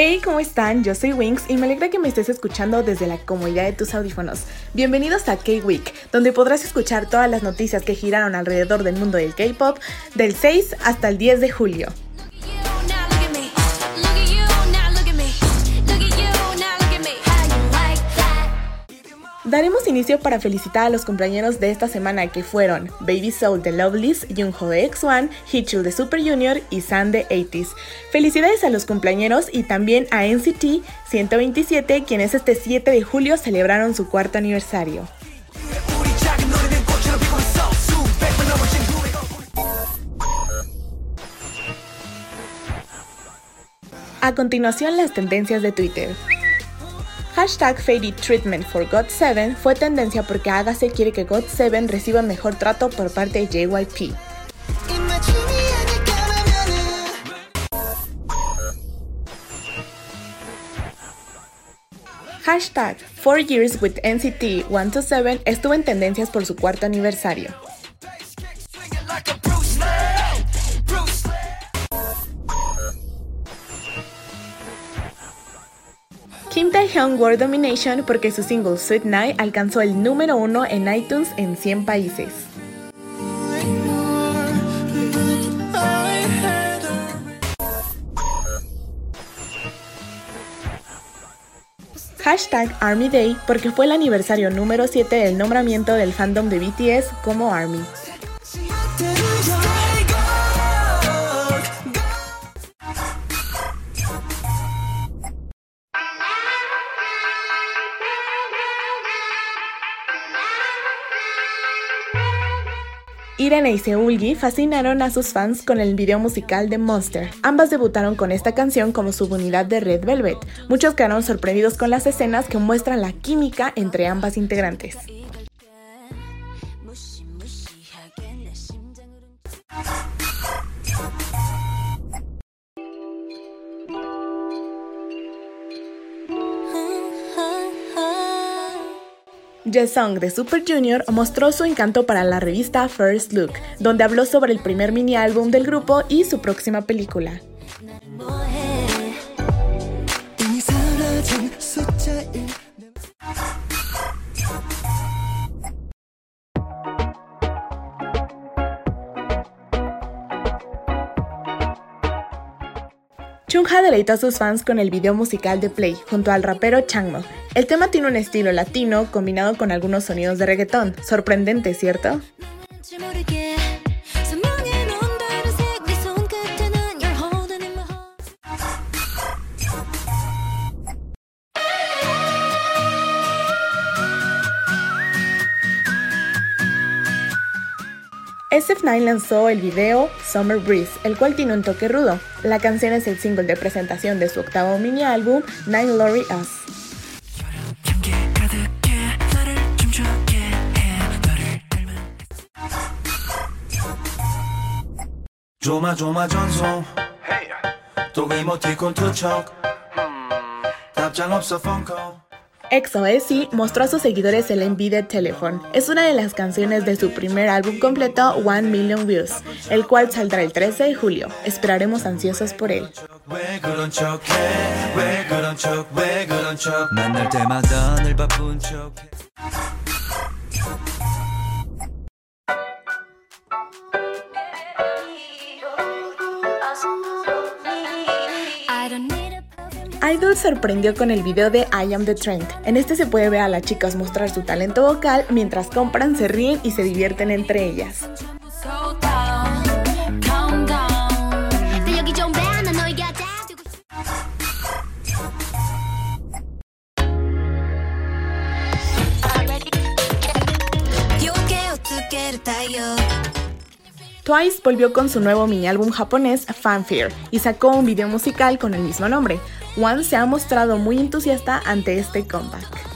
Hey, ¿cómo están? Yo soy Winx y me alegra que me estés escuchando desde la comodidad de tus audífonos. Bienvenidos a K-Week, donde podrás escuchar todas las noticias que giraron alrededor del mundo del K-pop del 6 hasta el 10 de julio. Daremos inicio para felicitar a los compañeros de esta semana que fueron Baby Soul de Lovelyz, Jungho de X1, Hichul de Super Junior y San de 80s. Felicidades a los compañeros y también a NCT 127 quienes este 7 de julio celebraron su cuarto aniversario. A continuación las tendencias de Twitter. Hashtag Faded Treatment for God7 fue tendencia porque Agase quiere que God7 reciba mejor trato por parte de JYP. Hashtag 4 Years with NCT 127 estuvo en tendencias por su cuarto aniversario. Kim Taehyung World Domination porque su single Sweet Night alcanzó el número uno en iTunes en 100 países. Hashtag Army Day porque fue el aniversario número 7 del nombramiento del fandom de BTS como ARMY. Irene y Seulgi fascinaron a sus fans con el video musical de Monster. Ambas debutaron con esta canción como subunidad de Red Velvet. Muchos quedaron sorprendidos con las escenas que muestran la química entre ambas integrantes. Song de Super Junior mostró su encanto para la revista First Look, donde habló sobre el primer mini álbum del grupo y su próxima película. Chungha deleitó a sus fans con el video musical de Play junto al rapero Changmo. El tema tiene un estilo latino combinado con algunos sonidos de reggaetón. Sorprendente, ¿cierto? SF9 lanzó el video Summer Breeze, el cual tiene un toque rudo. La canción es el single de presentación de su octavo mini álbum, Nine Glory Us. EXO-SC mostró a sus seguidores el Envided Telephone. Es una de las canciones de su primer álbum completo, One Million Views, el cual saldrá el 13 de julio. Esperaremos ansiosos por él. Idol sorprendió con el video de I Am the Trend. En este se puede ver a las chicas mostrar su talento vocal mientras compran, se ríen y se divierten entre ellas. Twice volvió con su nuevo mini álbum japonés Fanfare y sacó un video musical con el mismo nombre. One se ha mostrado muy entusiasta ante este comeback.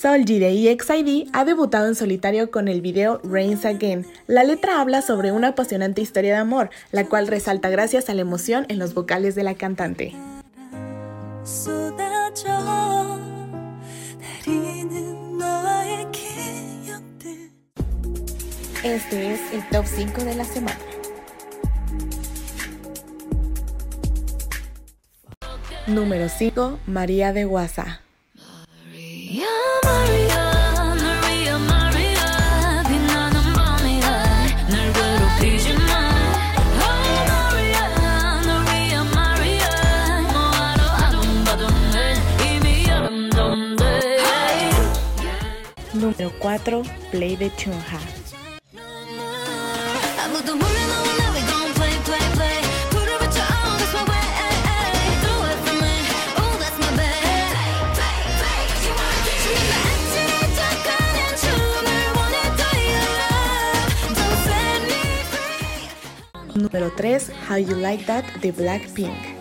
Solji de EXID ha debutado en solitario con el video Rains Again. La letra habla sobre una apasionante historia de amor, la cual resalta gracias a la emoción en los vocales de la cantante. Este es el top 5 de la semana. Número 5, María de Guasa. Número 4, Play de Chunha. Número 3, How You Like That de Blackpink.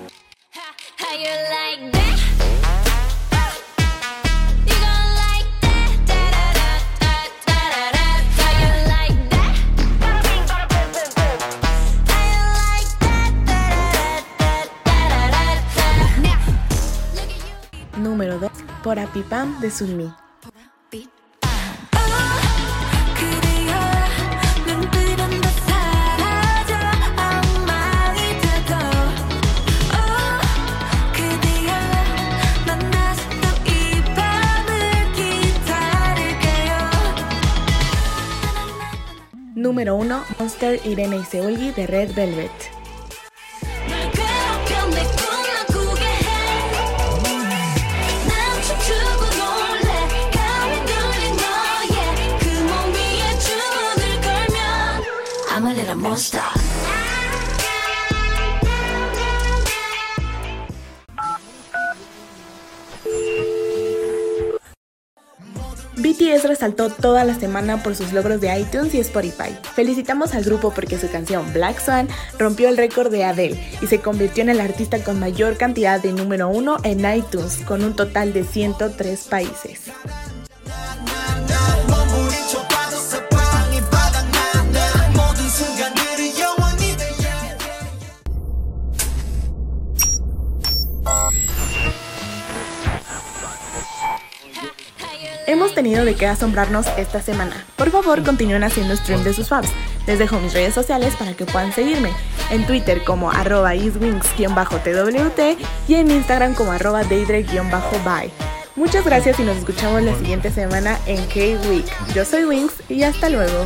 Número 2, Por Apipam de Sunmi. Número 1, Monster Irene y Seulgi de Red Velvet. BTS resaltó toda la semana por sus logros de iTunes y Spotify. Felicitamos al grupo porque su canción Black Swan rompió el récord de Adele y se convirtió en el artista con mayor cantidad de número uno en iTunes, con un total de 103 países. De qué asombrarnos esta semana. Por favor, continúen haciendo stream de sus faves. Les dejo mis redes sociales para que puedan seguirme. En Twitter como arroba iswings-twt y en Instagram como arroba daydre-by. Muchas gracias y nos escuchamos la siguiente semana en K-Week. Yo soy Wings y hasta luego.